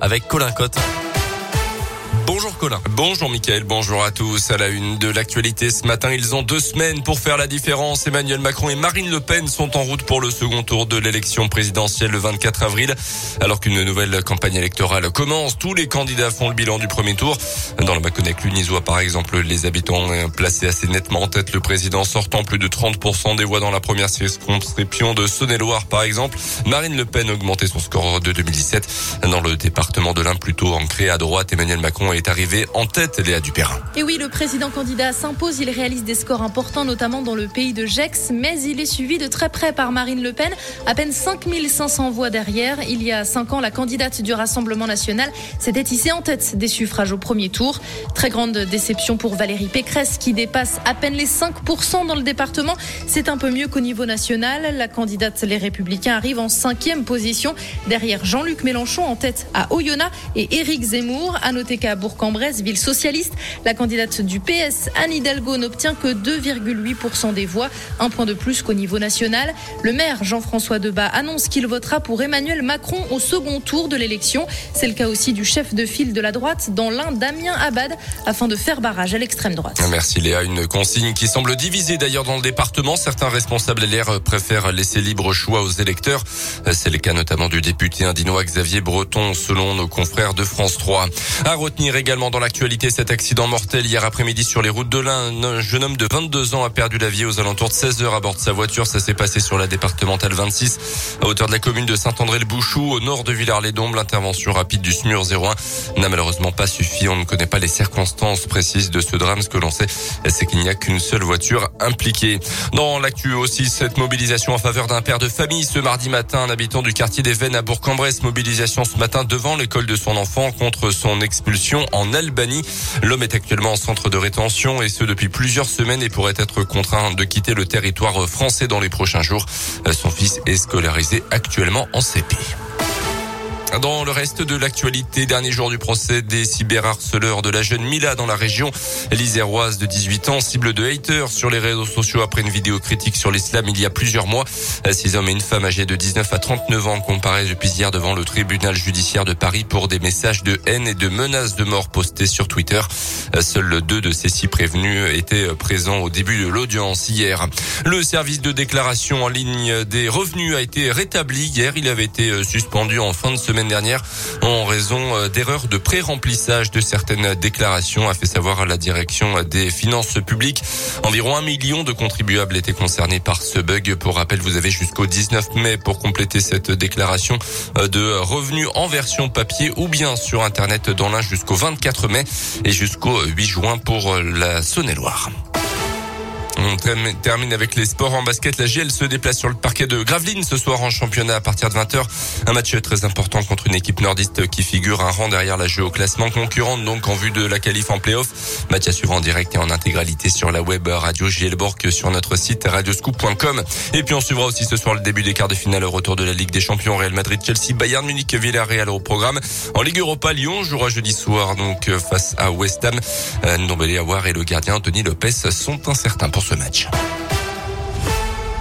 avec Colin Cotte. Bonjour Colin. Bonjour Mickaël, bonjour à tous. À la une de l'actualité ce matin, ils ont deux semaines pour faire la différence. Emmanuel Macron et Marine Le Pen sont en route pour le second tour de l'élection présidentielle le 24 avril. Alors qu'une nouvelle campagne électorale commence, tous les candidats font le bilan du premier tour. Dans le Maconnec lunisois par exemple, les habitants ont placé assez nettement en tête le président sortant plus de 30% des voix dans la première circonscription de Saône-et-Loire par exemple. Marine Le Pen a augmenté son score de 2017. Dans le département de l'Ain plutôt ancré à droite, Emmanuel Macron est arrivé en tête, Léa Dupérin. Et oui, le président candidat s'impose. Il réalise des scores importants, notamment dans le pays de Gex, mais il est suivi de très près par Marine Le Pen. À peine 5500 voix derrière. Il y a cinq ans, la candidate du Rassemblement national s'était hissée en tête des suffrages au premier tour. Très grande déception pour Valérie Pécresse, qui dépasse à peine les 5% dans le département. C'est un peu mieux qu'au niveau national. La candidate Les Républicains arrive en cinquième position, derrière Jean-Luc Mélenchon en tête à Oyonnax et Éric Zemmour. À noter qu'à Bourg-en-Bresse, ville socialiste. La candidate du PS, Anne Hidalgo, n'obtient que 2,8% des voix, un point de plus qu'au niveau national. Le maire Jean-François Debat annonce qu'il votera pour Emmanuel Macron au second tour de l'élection. C'est le cas aussi du chef de file de la droite dans l'un Damien Abad afin de faire barrage à l'extrême droite. Merci Léa. Une consigne qui semble diviser d'ailleurs dans le département. Certains responsables LR préfèrent laisser libre choix aux électeurs. C'est le cas notamment du député indinois Xavier Breton selon nos confrères de France 3. À retenir également dans l'actualité cet accident mortel hier après-midi sur les routes de l'Ain. Un jeune homme de 22 ans a perdu la vie aux alentours de 16 heures à bord de sa voiture. Ça s'est passé sur la départementale 26 à hauteur de la commune de Saint-André-le-Bouchou au nord de Villars-les-Dombes. L'intervention rapide du SMUR 01 n'a malheureusement pas suffi. On ne connaît pas les circonstances précises de ce drame. Ce que l'on sait, c'est qu'il n'y a qu'une seule voiture impliquée. Dans l'actu aussi, cette mobilisation en faveur d'un père de famille ce mardi matin, un habitant du quartier des Vennes à Bourg-en-Bresse. Mobilisation ce matin devant l'école de son enfant contre son expulsion en Albanie. L'homme est actuellement en centre de rétention et ce depuis plusieurs semaines et pourrait être contraint de quitter le territoire français dans les prochains jours. Son fils est scolarisé actuellement en CP. Dans le reste de l'actualité, dernier jour du procès des cyberharceleurs de la jeune Mila dans la région liséroise de 18 ans, cible de haters sur les réseaux sociaux après une vidéo critique sur l'islam il y a plusieurs mois. Six hommes et une femme âgés de 19 à 39 ans comparaissent depuis hier devant le tribunal judiciaire de Paris pour des messages de haine et de menaces de mort postés sur Twitter. Seuls deux de ces six prévenus étaient présents au début de l'audience hier. Le service de déclaration en ligne des revenus a été rétabli hier. Il avait été suspendu en fin de semaine dernière en raison d'erreurs de pré-remplissage de certaines déclarations, a fait savoir la direction des finances publiques. Environ un million de contribuables étaient concernés par ce bug. Pour rappel, vous avez jusqu'au 19 mai pour compléter cette déclaration de revenus en version papier ou bien sur Internet dans l'un jusqu'au 24 mai et jusqu'au 8 juin pour la Saône-et-Loire. On termine avec les sports en basket. La GL se déplace sur le parquet de Gravelines ce soir en championnat à partir de 20h. Un match très important contre une équipe nordiste qui figure un rang derrière la jeu au classement concurrente donc en vue de la qualif en playoff. Match à suivre en direct et en intégralité sur la web radio Gielborg sur notre site radioscoop.com. Et puis on suivra aussi ce soir le début des quarts de finale au retour de la Ligue des Champions Real Madrid, Chelsea, Bayern Munich, Villarreal au programme. En Ligue Europa, Lyon jouera jeudi soir donc face à West Ham. Ndombele Awar et le gardien Anthony Lopez sont incertains pour ce match.